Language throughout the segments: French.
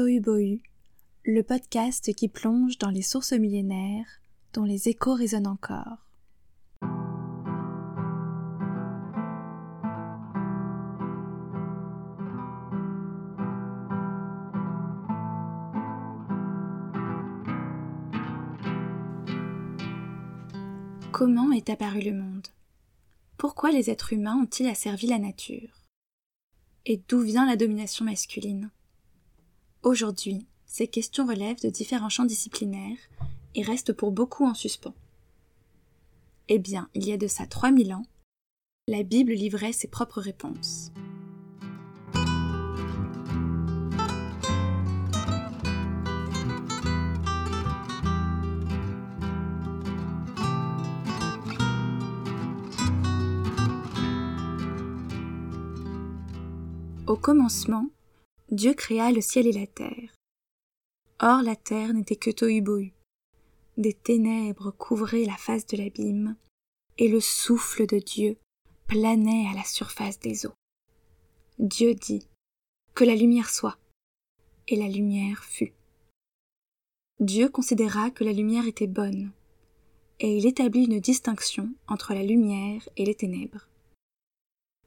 Le podcast qui plonge dans les sources millénaires dont les échos résonnent encore. Comment est apparu le monde? Pourquoi les êtres humains ont-ils asservi la nature? Et d'où vient la domination masculine? Aujourd'hui, ces questions relèvent de différents champs disciplinaires et restent pour beaucoup en suspens. Eh bien, il y a de ça 3000 ans, la Bible livrait ses propres réponses. Au commencement, Dieu créa le ciel et la terre. Or la terre n'était que tohu Des ténèbres couvraient la face de l'abîme, et le souffle de Dieu planait à la surface des eaux. Dieu dit Que la lumière soit, et la lumière fut. Dieu considéra que la lumière était bonne, et il établit une distinction entre la lumière et les ténèbres.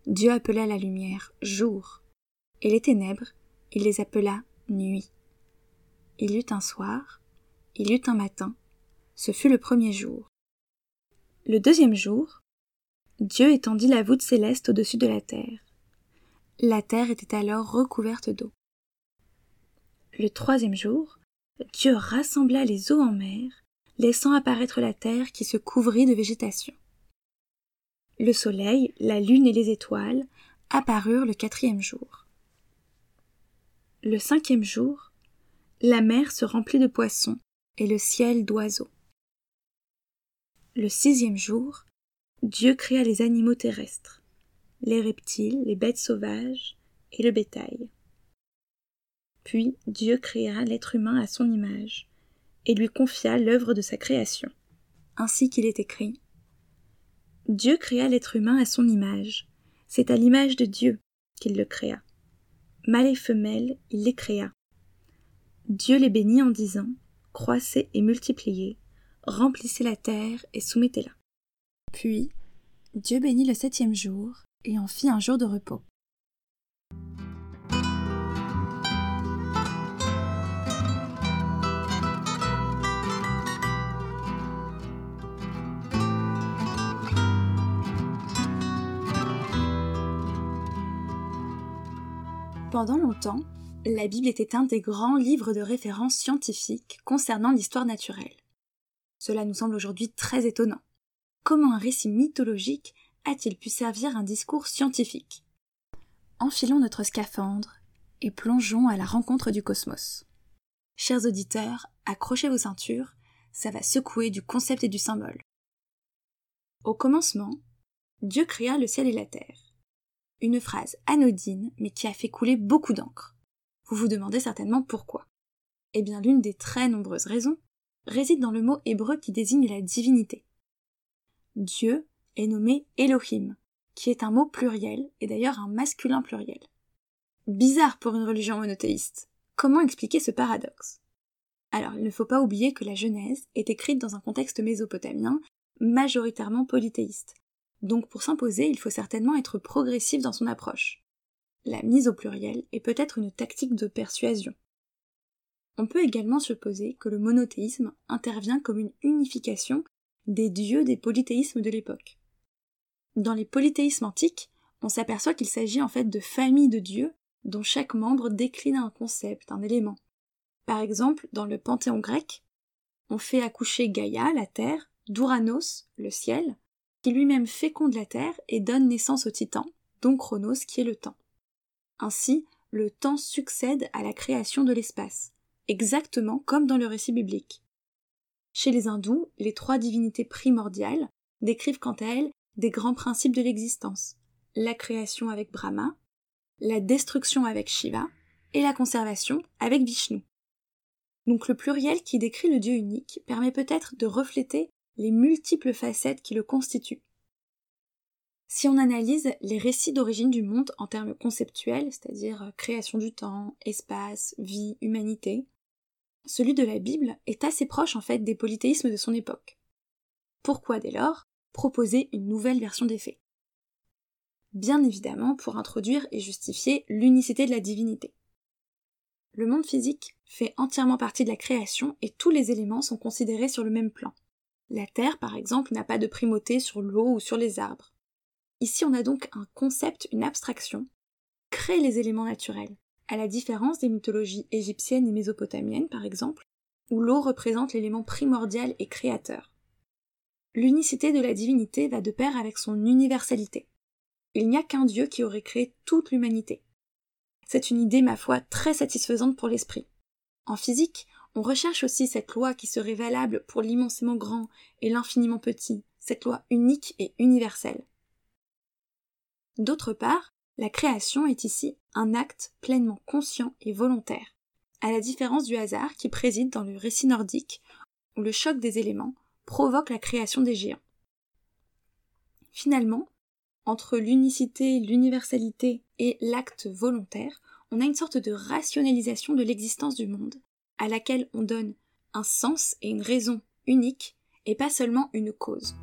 Dieu appela la lumière jour, et les ténèbres, il les appela nuit. Il y eut un soir, il y eut un matin, ce fut le premier jour. Le deuxième jour, Dieu étendit la voûte céleste au-dessus de la terre. La terre était alors recouverte d'eau. Le troisième jour, Dieu rassembla les eaux en mer, laissant apparaître la terre qui se couvrit de végétation. Le soleil, la lune et les étoiles apparurent le quatrième jour. Le cinquième jour, la mer se remplit de poissons et le ciel d'oiseaux. Le sixième jour, Dieu créa les animaux terrestres, les reptiles, les bêtes sauvages et le bétail. Puis Dieu créa l'être humain à son image, et lui confia l'œuvre de sa création, ainsi qu'il est écrit. Dieu créa l'être humain à son image, c'est à l'image de Dieu qu'il le créa mâle et femelle, il les créa. Dieu les bénit en disant Croissez et multipliez, remplissez la terre et soumettez-la. Puis, Dieu bénit le septième jour et en fit un jour de repos. Pendant longtemps, la Bible était un des grands livres de référence scientifiques concernant l'histoire naturelle. Cela nous semble aujourd'hui très étonnant. Comment un récit mythologique a-t-il pu servir un discours scientifique? Enfilons notre scaphandre et plongeons à la rencontre du cosmos. Chers auditeurs, accrochez vos ceintures, ça va secouer du concept et du symbole. Au commencement, Dieu créa le ciel et la terre une phrase anodine mais qui a fait couler beaucoup d'encre. Vous vous demandez certainement pourquoi. Eh bien l'une des très nombreuses raisons réside dans le mot hébreu qui désigne la divinité. Dieu est nommé Elohim, qui est un mot pluriel et d'ailleurs un masculin pluriel. Bizarre pour une religion monothéiste. Comment expliquer ce paradoxe? Alors, il ne faut pas oublier que la Genèse est écrite dans un contexte mésopotamien majoritairement polythéiste, donc pour s'imposer, il faut certainement être progressif dans son approche. La mise au pluriel est peut-être une tactique de persuasion. On peut également supposer que le monothéisme intervient comme une unification des dieux des polythéismes de l'époque. Dans les polythéismes antiques, on s'aperçoit qu'il s'agit en fait de familles de dieux dont chaque membre décline un concept, un élément. Par exemple, dans le panthéon grec, on fait accoucher Gaïa, la terre, d'Ouranos, le ciel, qui lui-même féconde la Terre et donne naissance au Titan, donc Chronos qui est le temps. Ainsi, le temps succède à la création de l'espace, exactement comme dans le récit biblique. Chez les hindous, les trois divinités primordiales décrivent quant à elles des grands principes de l'existence, la création avec Brahma, la destruction avec Shiva et la conservation avec Vishnu. Donc le pluriel qui décrit le Dieu unique permet peut-être de refléter les multiples facettes qui le constituent. Si on analyse les récits d'origine du monde en termes conceptuels, c'est-à-dire euh, création du temps, espace, vie, humanité, celui de la Bible est assez proche en fait des polythéismes de son époque. Pourquoi dès lors? Proposer une nouvelle version des faits Bien évidemment pour introduire et justifier l'unicité de la divinité. Le monde physique fait entièrement partie de la création et tous les éléments sont considérés sur le même plan. La Terre, par exemple, n'a pas de primauté sur l'eau ou sur les arbres. Ici, on a donc un concept, une abstraction, crée les éléments naturels, à la différence des mythologies égyptiennes et mésopotamiennes, par exemple, où l'eau représente l'élément primordial et créateur. L'unicité de la divinité va de pair avec son universalité. Il n'y a qu'un Dieu qui aurait créé toute l'humanité. C'est une idée, ma foi, très satisfaisante pour l'esprit. En physique, on recherche aussi cette loi qui serait valable pour l'immensément grand et l'infiniment petit, cette loi unique et universelle. D'autre part, la création est ici un acte pleinement conscient et volontaire, à la différence du hasard qui préside dans le récit nordique, où le choc des éléments provoque la création des géants. Finalement, entre l'unicité, l'universalité et l'acte volontaire, on a une sorte de rationalisation de l'existence du monde, à laquelle on donne un sens et une raison unique, et pas seulement une cause.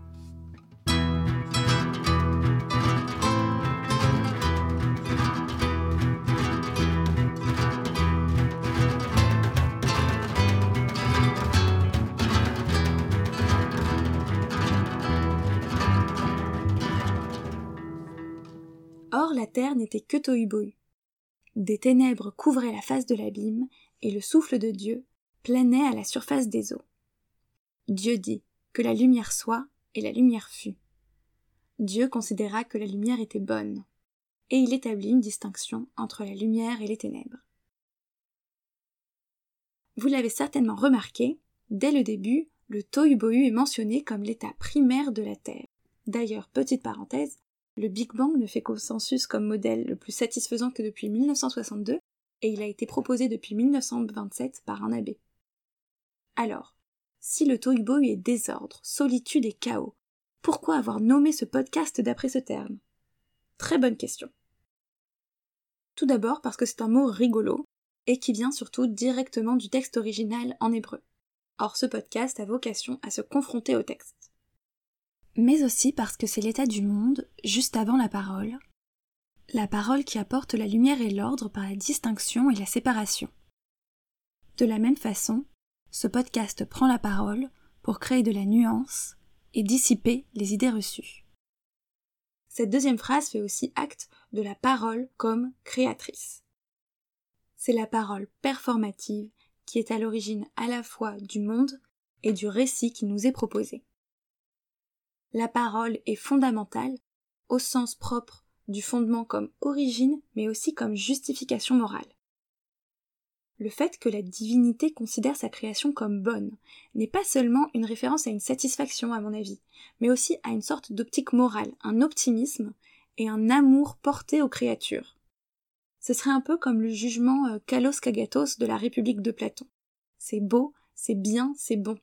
Or la terre n'était que tohu Des ténèbres couvraient la face de l'abîme, et le souffle de Dieu planait à la surface des eaux. Dieu dit que la lumière soit, et la lumière fut. Dieu considéra que la lumière était bonne, et il établit une distinction entre la lumière et les ténèbres. Vous l'avez certainement remarqué, dès le début, le tohu-bohu est mentionné comme l'état primaire de la Terre. D'ailleurs, petite parenthèse, le Big Bang ne fait consensus comme modèle le plus satisfaisant que depuis 1962, et il a été proposé depuis 1927 par un abbé. Alors, si le tohu est désordre, solitude et chaos, pourquoi avoir nommé ce podcast d'après ce terme? Très bonne question. Tout d'abord parce que c'est un mot rigolo, et qui vient surtout directement du texte original en hébreu. Or ce podcast a vocation à se confronter au texte mais aussi parce que c'est l'état du monde juste avant la parole, la parole qui apporte la lumière et l'ordre par la distinction et la séparation. De la même façon, ce podcast prend la parole pour créer de la nuance et dissiper les idées reçues. Cette deuxième phrase fait aussi acte de la parole comme créatrice. C'est la parole performative qui est à l'origine à la fois du monde et du récit qui nous est proposé la parole est fondamentale, au sens propre du fondement comme origine, mais aussi comme justification morale. Le fait que la divinité considère sa création comme bonne n'est pas seulement une référence à une satisfaction, à mon avis, mais aussi à une sorte d'optique morale, un optimisme et un amour porté aux créatures. Ce serait un peu comme le jugement euh, Kalos Kagatos de la République de Platon. C'est beau, c'est bien, c'est bon.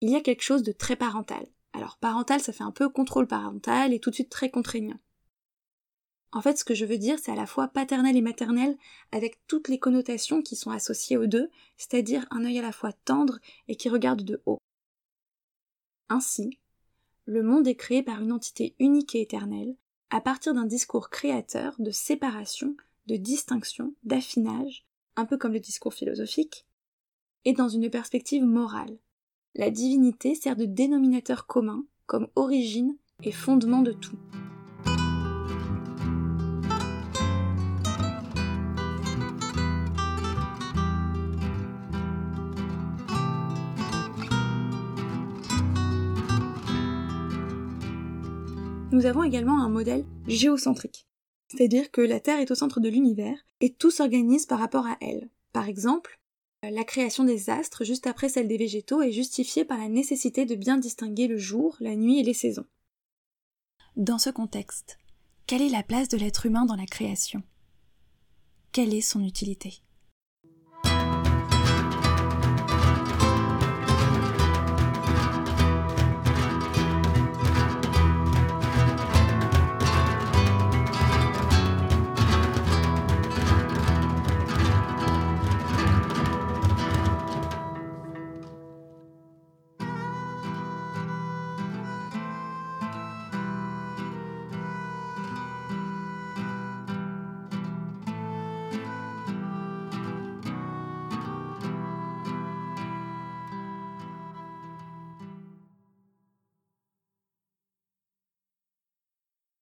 Il y a quelque chose de très parental. Alors parental, ça fait un peu contrôle parental et tout de suite très contraignant. En fait, ce que je veux dire, c'est à la fois paternel et maternel, avec toutes les connotations qui sont associées aux deux, c'est-à-dire un œil à la fois tendre et qui regarde de haut. Ainsi, le monde est créé par une entité unique et éternelle, à partir d'un discours créateur de séparation, de distinction, d'affinage, un peu comme le discours philosophique, et dans une perspective morale, la divinité sert de dénominateur commun, comme origine et fondement de tout. Nous avons également un modèle géocentrique, c'est-à-dire que la Terre est au centre de l'univers et tout s'organise par rapport à elle. Par exemple, la création des astres juste après celle des végétaux est justifiée par la nécessité de bien distinguer le jour, la nuit et les saisons. Dans ce contexte, quelle est la place de l'être humain dans la création? Quelle est son utilité?